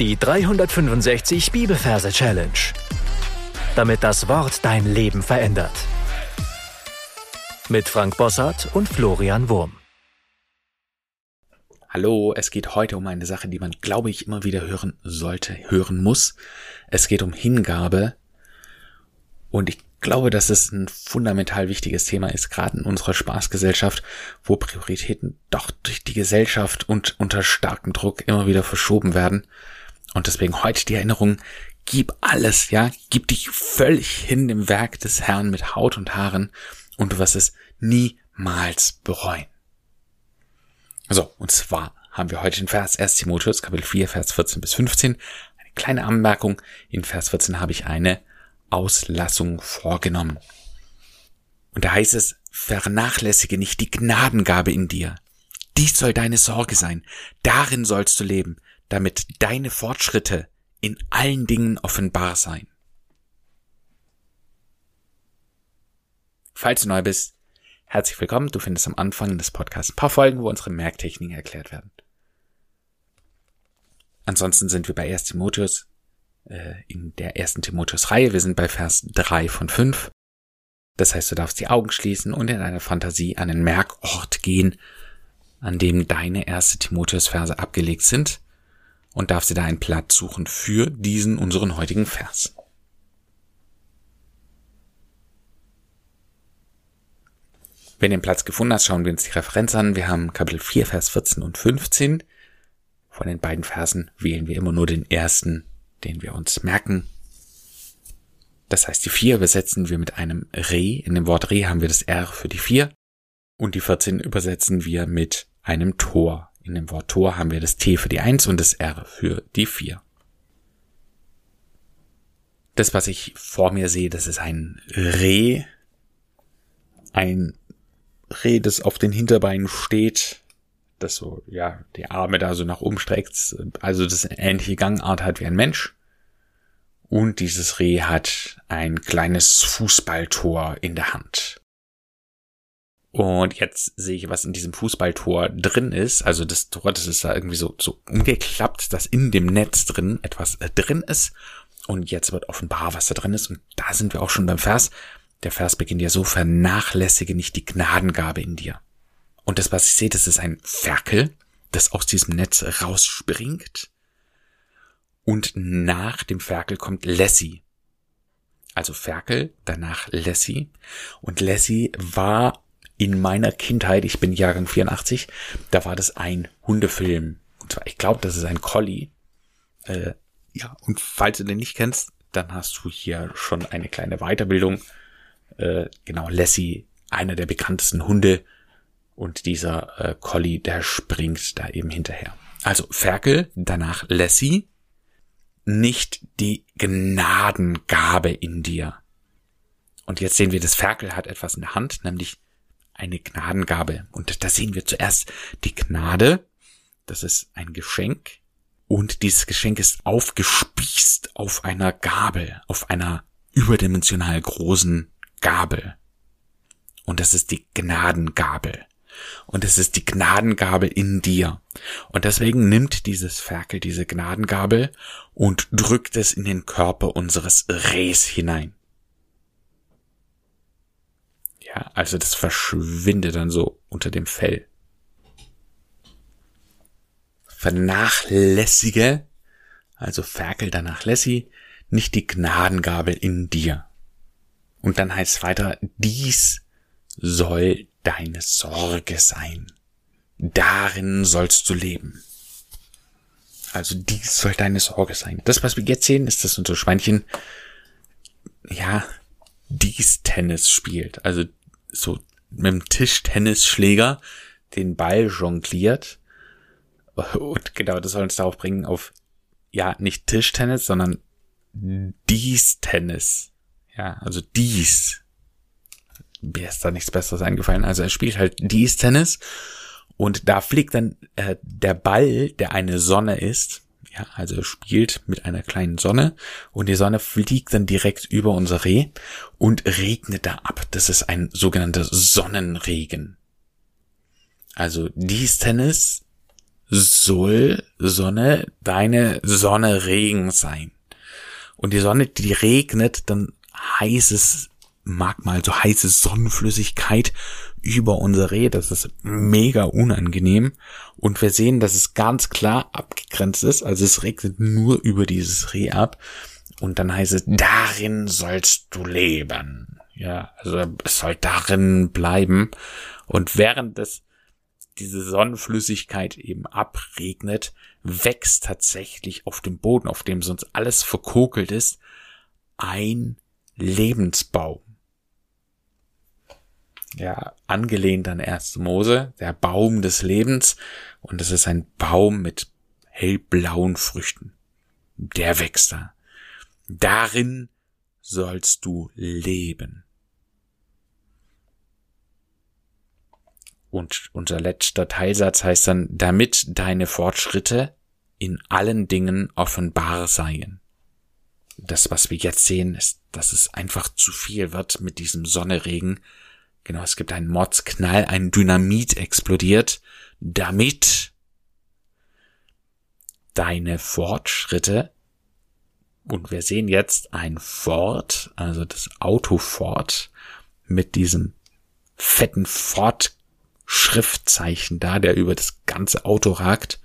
Die 365 Bibelverse Challenge. Damit das Wort dein Leben verändert. Mit Frank Bossart und Florian Wurm. Hallo, es geht heute um eine Sache, die man, glaube ich, immer wieder hören sollte, hören muss. Es geht um Hingabe. Und ich glaube, dass es ein fundamental wichtiges Thema ist, gerade in unserer Spaßgesellschaft, wo Prioritäten doch durch die Gesellschaft und unter starkem Druck immer wieder verschoben werden. Und deswegen heute die Erinnerung, gib alles, ja, gib dich völlig hin dem Werk des Herrn mit Haut und Haaren und du wirst es niemals bereuen. So, und zwar haben wir heute den Vers 1 Timotheus, Kapitel 4, Vers 14 bis 15. Eine kleine Anmerkung. In Vers 14 habe ich eine Auslassung vorgenommen. Und da heißt es, vernachlässige nicht die Gnadengabe in dir. Dies soll deine Sorge sein. Darin sollst du leben damit deine Fortschritte in allen Dingen offenbar seien. Falls du neu bist, herzlich willkommen. Du findest am Anfang des Podcasts ein paar Folgen, wo unsere Merktechniken erklärt werden. Ansonsten sind wir bei 1. Timotheus, äh, in der ersten Timotheus-Reihe. Wir sind bei Vers 3 von 5. Das heißt, du darfst die Augen schließen und in deiner Fantasie an den Merkort gehen, an dem deine erste Timotheus-Verse abgelegt sind und darf sie da einen Platz suchen für diesen unseren heutigen Vers. Wenn du den Platz gefunden hast, schauen wir uns die Referenz an. Wir haben Kapitel 4, Vers 14 und 15. Von den beiden Versen wählen wir immer nur den ersten, den wir uns merken. Das heißt, die 4 übersetzen wir mit einem Re. In dem Wort Re haben wir das R für die 4. Und die 14 übersetzen wir mit einem Tor. In dem Wort Tor haben wir das T für die 1 und das R für die 4. Das, was ich vor mir sehe, das ist ein Reh. Ein Reh, das auf den Hinterbeinen steht, das so, ja, die Arme da so nach oben streckt, also das ähnliche Gangart hat wie ein Mensch. Und dieses Reh hat ein kleines Fußballtor in der Hand. Und jetzt sehe ich, was in diesem Fußballtor drin ist. Also das Tor, das ist da irgendwie so, so umgeklappt, dass in dem Netz drin etwas äh, drin ist. Und jetzt wird offenbar, was da drin ist. Und da sind wir auch schon beim Vers. Der Vers beginnt ja so, vernachlässige nicht die Gnadengabe in dir. Und das, was ich sehe, das ist ein Ferkel, das aus diesem Netz rausspringt. Und nach dem Ferkel kommt Lassie. Also Ferkel, danach Lassie. Und Lassie war in meiner Kindheit, ich bin Jahrgang 84, da war das ein Hundefilm. Und zwar, ich glaube, das ist ein Collie. Äh, ja, und falls du den nicht kennst, dann hast du hier schon eine kleine Weiterbildung. Äh, genau, Lassie, einer der bekanntesten Hunde. Und dieser äh, Collie, der springt da eben hinterher. Also Ferkel, danach Lassie, nicht die Gnadengabe in dir. Und jetzt sehen wir, das Ferkel hat etwas in der Hand, nämlich eine Gnadengabe. Und da sehen wir zuerst die Gnade. Das ist ein Geschenk. Und dieses Geschenk ist aufgespießt auf einer Gabel, auf einer überdimensional großen Gabel. Und das ist die Gnadengabel. Und es ist die Gnadengabel in dir. Und deswegen nimmt dieses Ferkel diese Gnadengabel und drückt es in den Körper unseres Rehs hinein. Ja, also das verschwindet dann so unter dem Fell. Vernachlässige, also ferkel danach Lassie, nicht die Gnadengabel in dir. Und dann heißt es weiter, dies soll deine Sorge sein. Darin sollst du leben. Also dies soll deine Sorge sein. Das, was wir jetzt sehen, ist, dass unser Schweinchen, ja, dies Tennis spielt. Also so mit dem Tischtennisschläger den Ball jongliert. Und genau, das soll uns darauf bringen, auf, ja, nicht Tischtennis, sondern dies Tennis. Ja, also dies. Mir ist da nichts Besseres eingefallen. Also er spielt halt dies Tennis und da fliegt dann äh, der Ball, der eine Sonne ist, ja, also spielt mit einer kleinen Sonne und die Sonne fliegt dann direkt über unser Reh und regnet da ab. Das ist ein sogenannter Sonnenregen. Also dies Tennis soll Sonne deine Sonne Regen sein. Und die Sonne, die regnet, dann heißes Magmal, so heiße Sonnenflüssigkeit über unser Reh. Das ist mega unangenehm. Und wir sehen, dass es ganz klar abgegrenzt ist. Also es regnet nur über dieses Reh ab. Und dann heißt es, darin sollst du leben. Ja, also es soll darin bleiben. Und während es diese Sonnenflüssigkeit eben abregnet, wächst tatsächlich auf dem Boden, auf dem sonst alles verkokelt ist, ein Lebensbaum. Ja, angelehnt an 1. Mose, der Baum des Lebens, und es ist ein Baum mit hellblauen Früchten. Der wächst da. Darin sollst du leben. Und unser letzter Teilsatz heißt dann, damit deine Fortschritte in allen Dingen offenbar seien. Das, was wir jetzt sehen, ist, dass es einfach zu viel wird mit diesem Sonneregen. Genau, es gibt einen Mordsknall, ein Dynamit explodiert, damit deine Fortschritte und wir sehen jetzt ein Ford, also das Auto Ford mit diesem fetten Ford Schriftzeichen da, der über das ganze Auto ragt.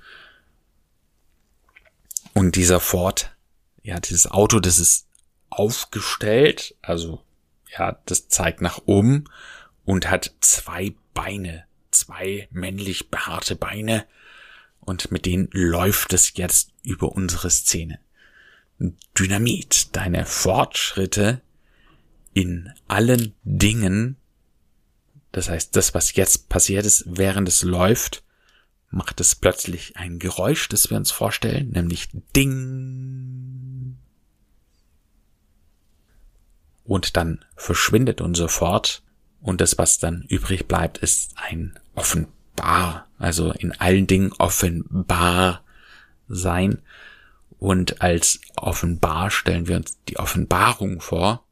Und dieser Ford, ja, dieses Auto, das ist aufgestellt, also ja, das zeigt nach oben und hat zwei Beine, zwei männlich behaarte Beine und mit denen läuft es jetzt über unsere Szene. Dynamit, deine Fortschritte in allen Dingen das heißt, das, was jetzt passiert ist, während es läuft, macht es plötzlich ein Geräusch, das wir uns vorstellen, nämlich Ding. Und dann verschwindet unser Fort und das, was dann übrig bleibt, ist ein offenbar, also in allen Dingen offenbar sein. Und als offenbar stellen wir uns die Offenbarung vor,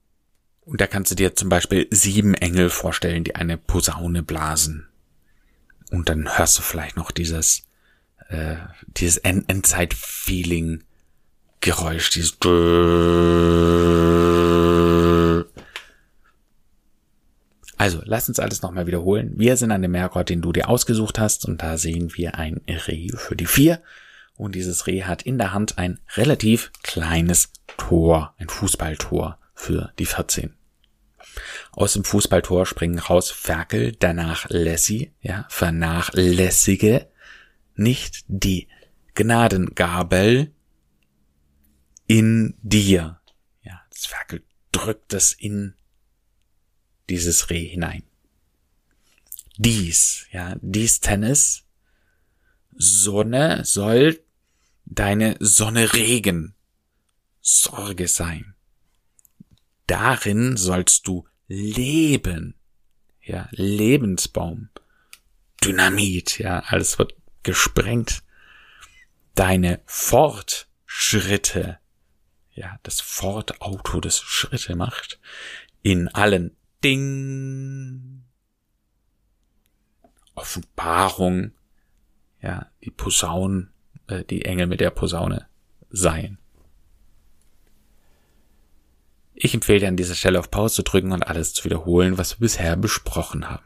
und da kannst du dir zum Beispiel sieben Engel vorstellen, die eine Posaune blasen. Und dann hörst du vielleicht noch dieses, äh, dieses Endzeit-Feeling Geräusch, dieses Also, lass uns alles nochmal wiederholen. Wir sind an dem Merkort, den du dir ausgesucht hast, und da sehen wir ein Reh für die vier. Und dieses Reh hat in der Hand ein relativ kleines Tor, ein Fußballtor für die 14. Aus dem Fußballtor springen raus Ferkel, danach Lassie, ja, vernachlässige nicht die Gnadengabel in dir. Ja, das Ferkel drückt es in dieses Reh hinein. Dies, ja, dies Tennis, Sonne soll deine Sonne regen, Sorge sein darin sollst du leben. Ja, Lebensbaum. Dynamit, ja, alles wird gesprengt. Deine Fortschritte, ja, das Fortauto, das Schritte macht, in allen Ding. Offenbarung, ja, die Posaunen, äh, die Engel mit der Posaune seien. Ich empfehle dir an dieser Stelle auf Pause zu drücken und alles zu wiederholen, was wir bisher besprochen haben.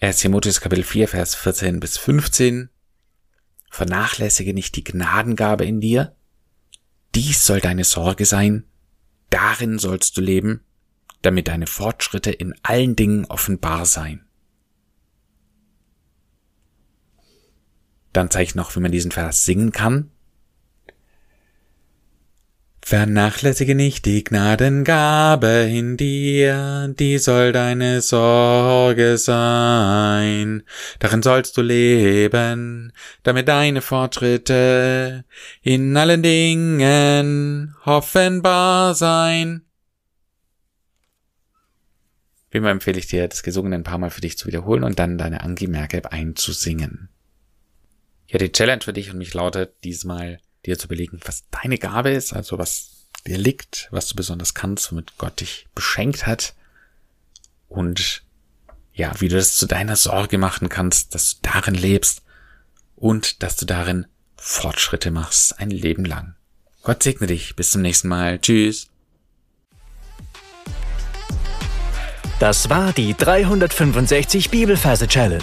1. Timotheus Kapitel 4, Vers 14 bis 15. Vernachlässige nicht die Gnadengabe in dir. Dies soll deine Sorge sein. Darin sollst du leben, damit deine Fortschritte in allen Dingen offenbar seien. Dann zeige ich noch, wie man diesen Vers singen kann. Vernachlässige nicht die Gnadengabe in dir, die soll deine Sorge sein. Darin sollst du leben, damit deine Fortschritte in allen Dingen offenbar sein. Wie immer empfehle ich dir, das Gesungene ein paar Mal für dich zu wiederholen und dann deine Angie-Merke einzusingen. Ja, die Challenge für dich und mich lautet diesmal dir zu überlegen, was deine Gabe ist, also was dir liegt, was du besonders kannst, womit Gott dich beschenkt hat und ja, wie du das zu deiner Sorge machen kannst, dass du darin lebst und dass du darin Fortschritte machst, ein Leben lang. Gott segne dich. Bis zum nächsten Mal. Tschüss. Das war die 365 Bibelferse Challenge.